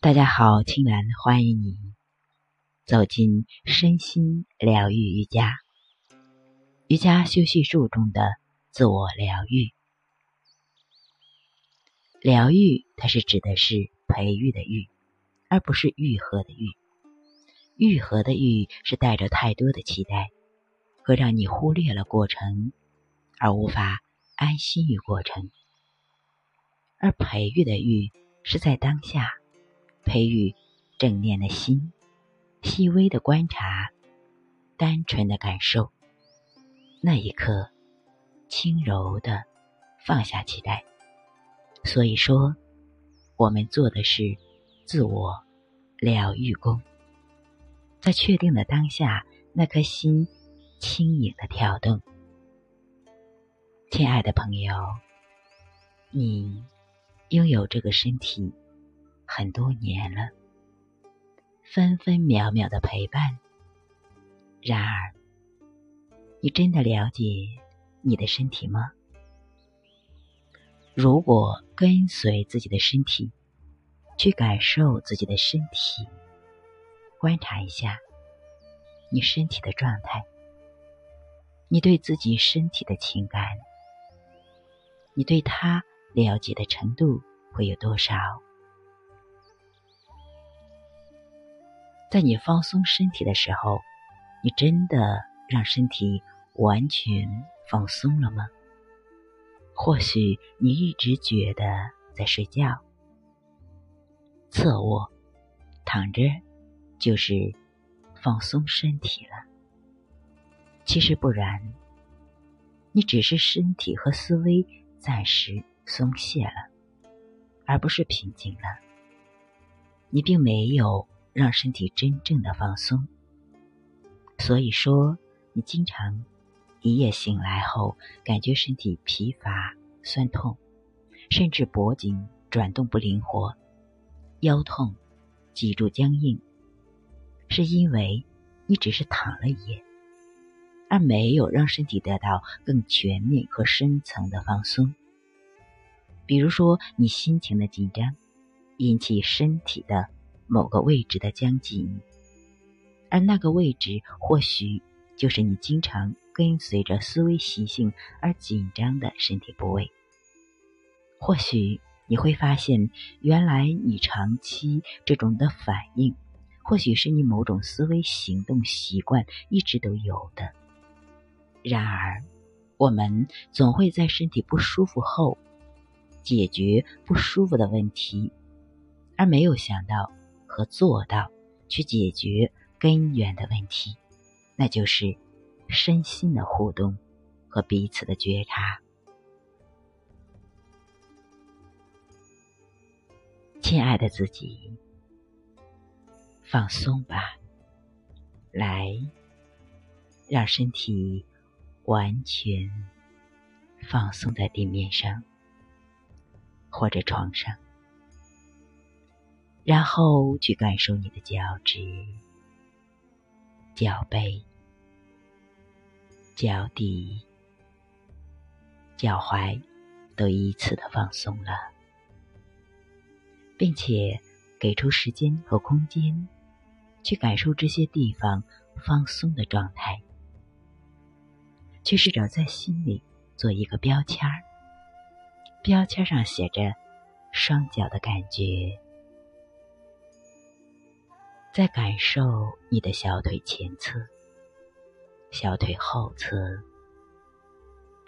大家好，青兰欢迎你走进身心疗愈瑜伽。瑜伽休息术中的自我疗愈，疗愈它是指的是培育的育，而不是愈合的愈。愈合的愈是带着太多的期待，会让你忽略了过程，而无法安心于过程。而培育的育是在当下。培育正念的心，细微的观察，单纯的感受。那一刻，轻柔的放下期待。所以说，我们做的是自我疗愈功。在确定的当下，那颗心轻盈的跳动。亲爱的朋友，你拥有这个身体。很多年了，分分秒秒的陪伴。然而，你真的了解你的身体吗？如果跟随自己的身体，去感受自己的身体，观察一下你身体的状态，你对自己身体的情感，你对他了解的程度会有多少？在你放松身体的时候，你真的让身体完全放松了吗？或许你一直觉得在睡觉，侧卧、躺着就是放松身体了。其实不然，你只是身体和思维暂时松懈了，而不是平静了。你并没有。让身体真正的放松。所以说，你经常一夜醒来后，感觉身体疲乏、酸痛，甚至脖颈转动不灵活、腰痛、脊柱僵硬，是因为你只是躺了一夜，而没有让身体得到更全面和深层的放松。比如说，你心情的紧张，引起身体的。某个位置的僵紧，而那个位置或许就是你经常跟随着思维习性而紧张的身体部位。或许你会发现，原来你长期这种的反应，或许是你某种思维行动习惯一直都有的。然而，我们总会在身体不舒服后解决不舒服的问题，而没有想到。和做到去解决根源的问题，那就是身心的互动和彼此的觉察。亲爱的自己，放松吧，来，让身体完全放松在地面上或者床上。然后去感受你的脚趾、脚背、脚底、脚踝都依次的放松了，并且给出时间和空间去感受这些地方放松的状态，去试着在心里做一个标签儿，标签上写着双脚的感觉。在感受你的小腿前侧、小腿后侧、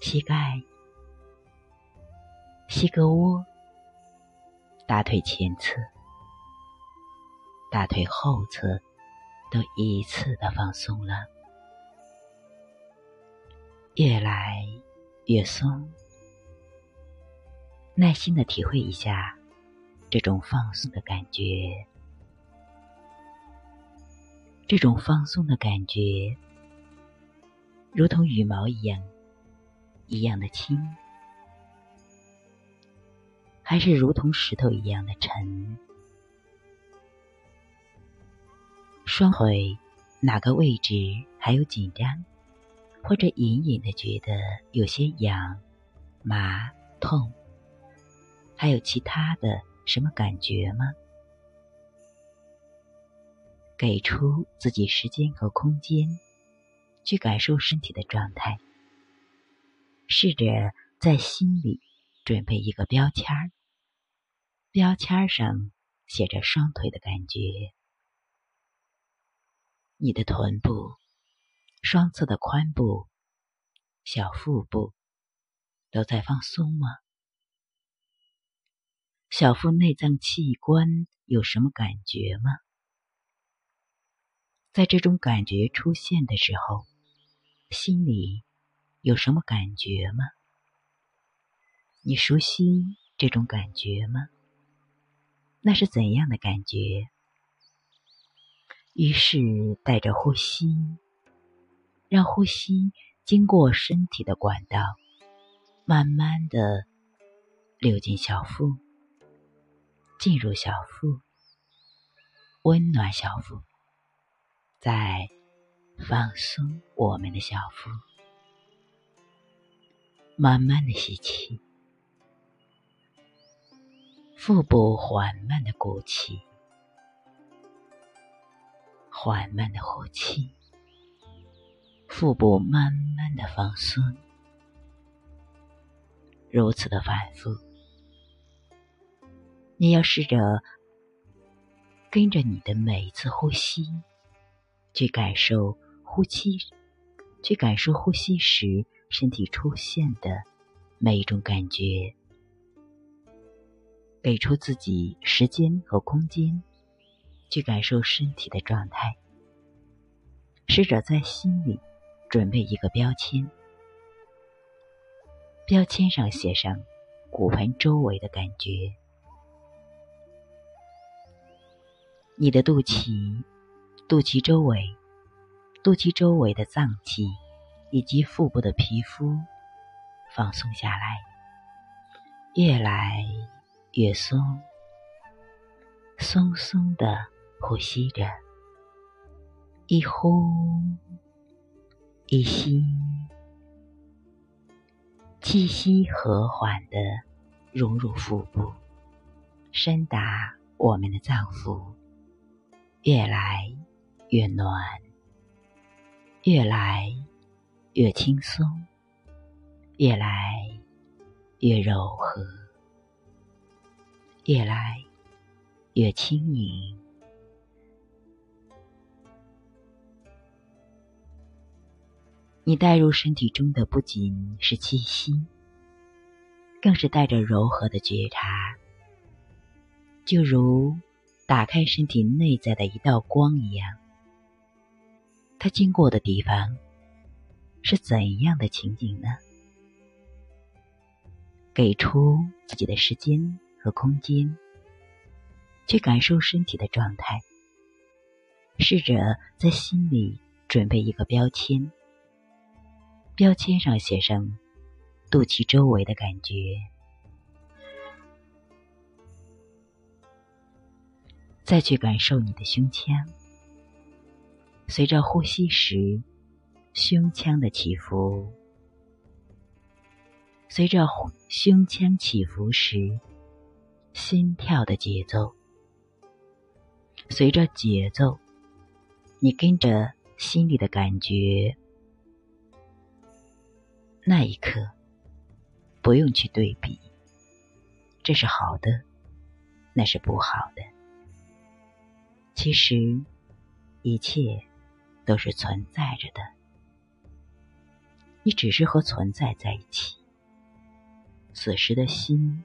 膝盖、膝盖窝、大腿前侧、大腿后侧，都依次的放松了，越来越松。耐心的体会一下这种放松的感觉。这种放松的感觉，如同羽毛一样，一样的轻，还是如同石头一样的沉？双腿哪个位置还有紧张，或者隐隐的觉得有些痒、麻、痛？还有其他的什么感觉吗？给出自己时间和空间，去感受身体的状态。试着在心里准备一个标签儿，标签上写着双腿的感觉，你的臀部、双侧的髋部、小腹部都在放松吗？小腹内脏器官有什么感觉吗？在这种感觉出现的时候，心里有什么感觉吗？你熟悉这种感觉吗？那是怎样的感觉？于是带着呼吸，让呼吸经过身体的管道，慢慢的流进小腹，进入小腹，温暖小腹。在放松我们的小腹，慢慢的吸气，腹部缓慢的鼓起，缓慢的呼气，腹部慢慢的放松，如此的反复。你要试着跟着你的每一次呼吸。去感受呼吸，去感受呼吸时身体出现的每一种感觉，给出自己时间和空间，去感受身体的状态。试着在心里准备一个标签，标签上写上骨盆周围的感觉，你的肚脐。肚脐周围，肚脐周围的脏器以及腹部的皮肤放松下来，越来越松，松松的呼吸着，一呼一吸，气息和缓的融入腹部，深达我们的脏腑，越来。越暖，越来越轻松，越来越柔和，越来越轻盈。你带入身体中的不仅是气息，更是带着柔和的觉察，就如打开身体内在的一道光一样。他经过的地方是怎样的情景呢？给出自己的时间和空间，去感受身体的状态。试着在心里准备一个标签，标签上写上肚脐周围的感觉，再去感受你的胸腔。随着呼吸时，胸腔的起伏；随着胸腔起伏时，心跳的节奏；随着节奏，你跟着心里的感觉。那一刻，不用去对比，这是好的，那是不好的。其实，一切。都是存在着的，你只是和存在在一起。此时的心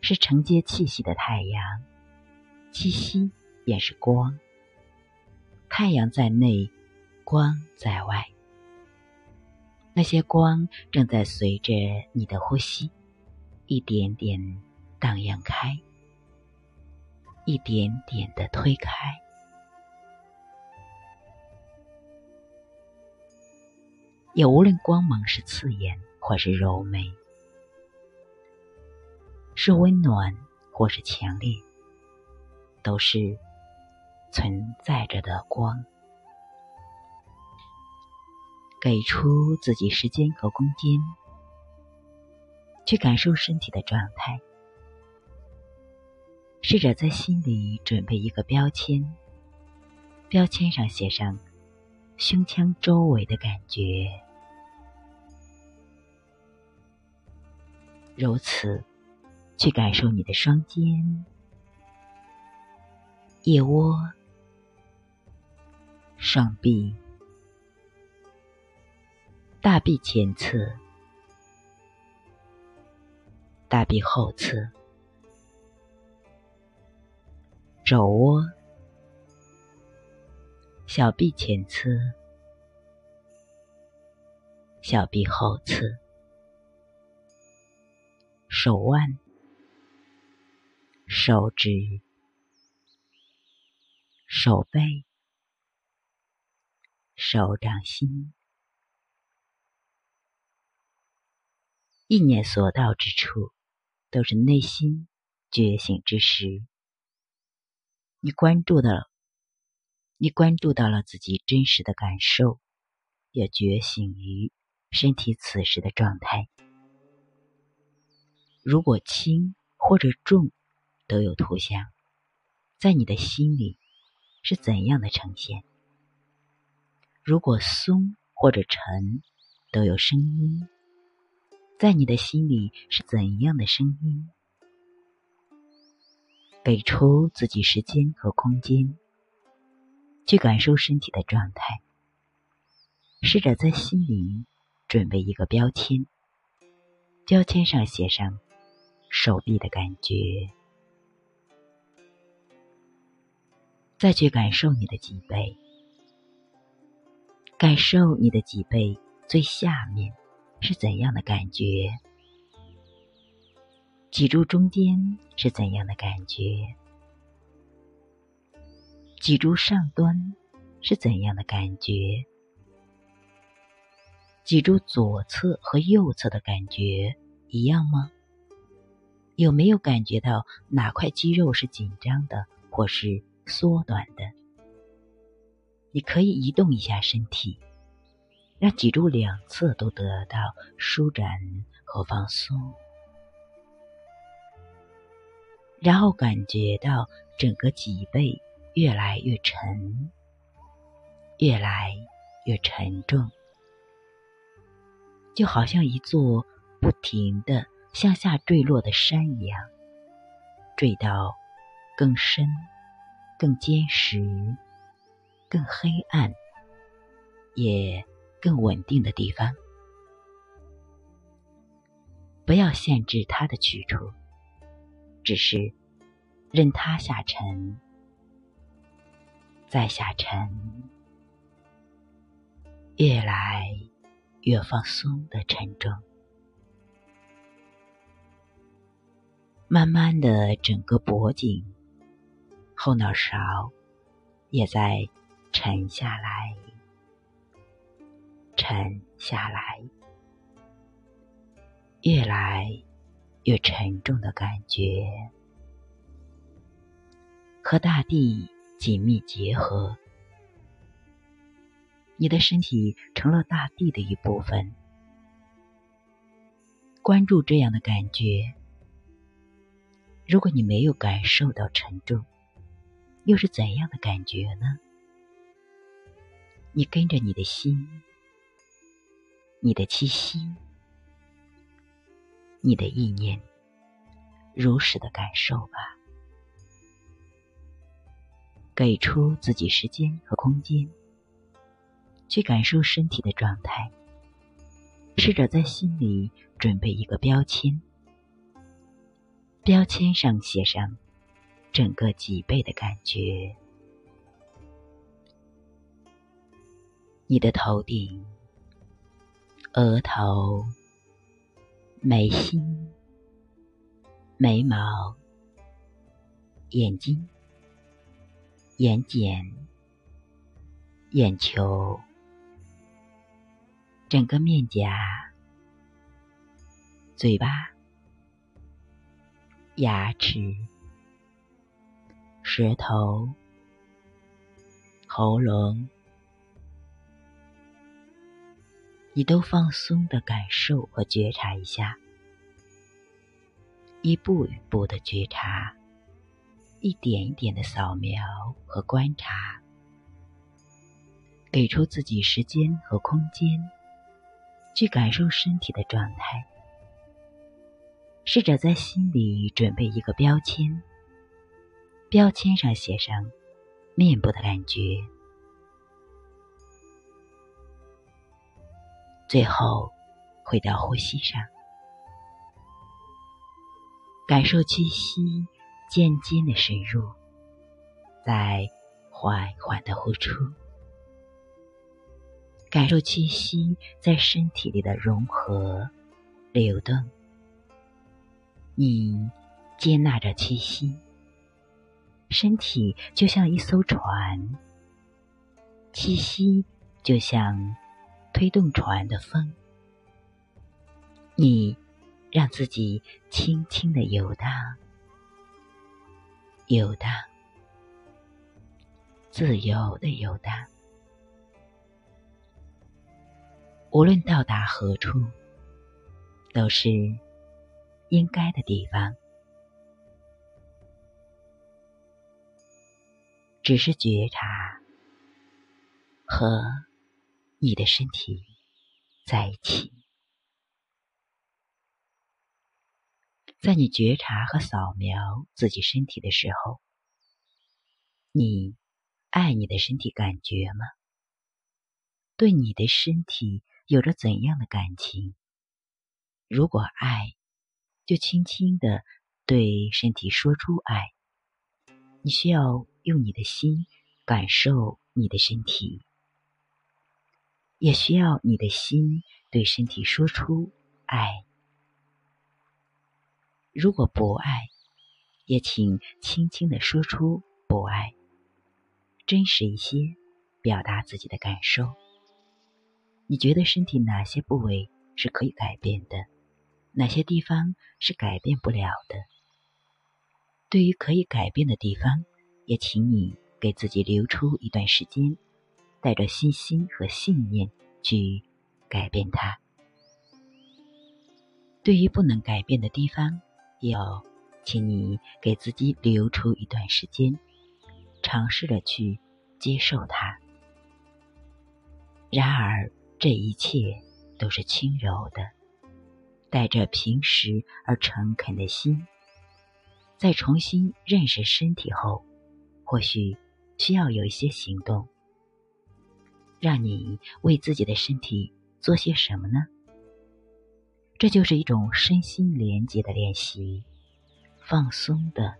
是承接气息的太阳，气息便是光。太阳在内，光在外。那些光正在随着你的呼吸，一点点荡漾开，一点点的推开。也无论光芒是刺眼或是柔美，是温暖或是强烈，都是存在着的光。给出自己时间和空间，去感受身体的状态。试着在心里准备一个标签，标签上写上胸腔周围的感觉，如此去感受你的双肩、腋窝、上臂、大臂前侧、大臂后侧、肘窝。小臂前侧，小臂后侧，手腕、手指、手背、手掌心，意念所到之处，都是内心觉醒之时。你关注的。你关注到了自己真实的感受，也觉醒于身体此时的状态。如果轻或者重都有图像，在你的心里是怎样的呈现？如果松或者沉都有声音，在你的心里是怎样的声音？给出自己时间和空间。去感受身体的状态，试着在心里准备一个标签，标签上写上手臂的感觉，再去感受你的脊背，感受你的脊背最下面是怎样的感觉，脊柱中间是怎样的感觉。脊柱上端是怎样的感觉？脊柱左侧和右侧的感觉一样吗？有没有感觉到哪块肌肉是紧张的，或是缩短的？你可以移动一下身体，让脊柱两侧都得到舒展和放松，然后感觉到整个脊背。越来越沉，越来越沉重，就好像一座不停的向下坠落的山一样，坠到更深、更坚实、更黑暗，也更稳定的地方。不要限制它的去处，只是任它下沉。再下沉，越来越放松的沉重，慢慢的，整个脖颈、后脑勺也在沉下来，沉下来，越来越沉重的感觉，和大地。紧密结合，你的身体成了大地的一部分。关注这样的感觉。如果你没有感受到沉重，又是怎样的感觉呢？你跟着你的心，你的气息，你的意念，如实的感受吧。给出自己时间和空间，去感受身体的状态。试着在心里准备一个标签，标签上写上整个脊背的感觉，你的头顶、额头、眉心、眉毛、眼睛。眼睑、眼球、整个面颊、嘴巴、牙齿、舌头、喉咙，你都放松的感受和觉察一下，一步一步的觉察。一点一点的扫描和观察，给出自己时间和空间，去感受身体的状态。试着在心里准备一个标签，标签上写上面部的感觉。最后，回到呼吸上，感受气息渐渐的深入，再缓缓的呼出，感受气息在身体里的融合、流动。你接纳着气息，身体就像一艘船，气息就像推动船的风。你让自己轻轻的游荡，游荡，自由的游荡，无论到达何处，都是。应该的地方，只是觉察和你的身体在一起。在你觉察和扫描自己身体的时候，你爱你的身体感觉吗？对你的身体有着怎样的感情？如果爱，就轻轻的对身体说出爱。你需要用你的心感受你的身体，也需要你的心对身体说出爱。如果不爱，也请轻轻的说出不爱，真实一些，表达自己的感受。你觉得身体哪些部位是可以改变的？哪些地方是改变不了的？对于可以改变的地方，也请你给自己留出一段时间，带着信心和信念去改变它。对于不能改变的地方，要请你给自己留出一段时间，尝试着去接受它。然而，这一切都是轻柔的。带着平实而诚恳的心，在重新认识身体后，或许需要有一些行动。让你为自己的身体做些什么呢？这就是一种身心连接的练习，放松的、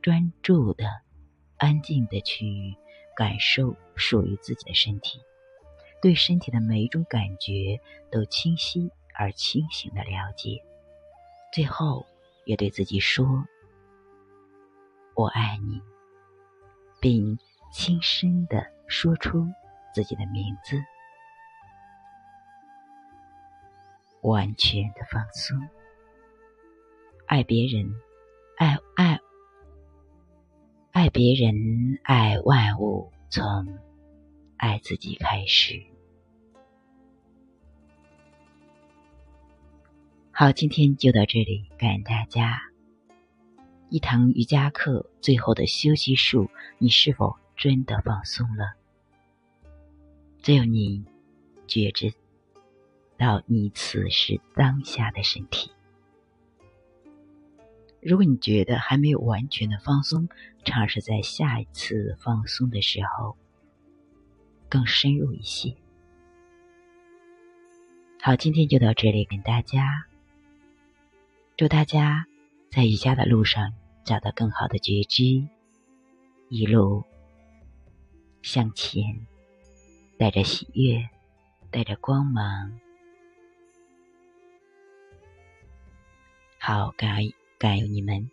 专注的、安静的去感受属于自己的身体，对身体的每一种感觉都清晰。而清醒的了解，最后也对自己说：“我爱你。”并轻声的说出自己的名字，完全的放松，爱别人，爱爱爱别人，爱万物，从爱自己开始。好，今天就到这里，感恩大家。一堂瑜伽课最后的休息术，你是否真的放松了？只有你觉知到你此时当下的身体。如果你觉得还没有完全的放松，尝试在下一次放松的时候更深入一些。好，今天就到这里，跟大家。祝大家在瑜伽的路上找到更好的觉知，一路向前，带着喜悦，带着光芒。好，感恩感恩你们。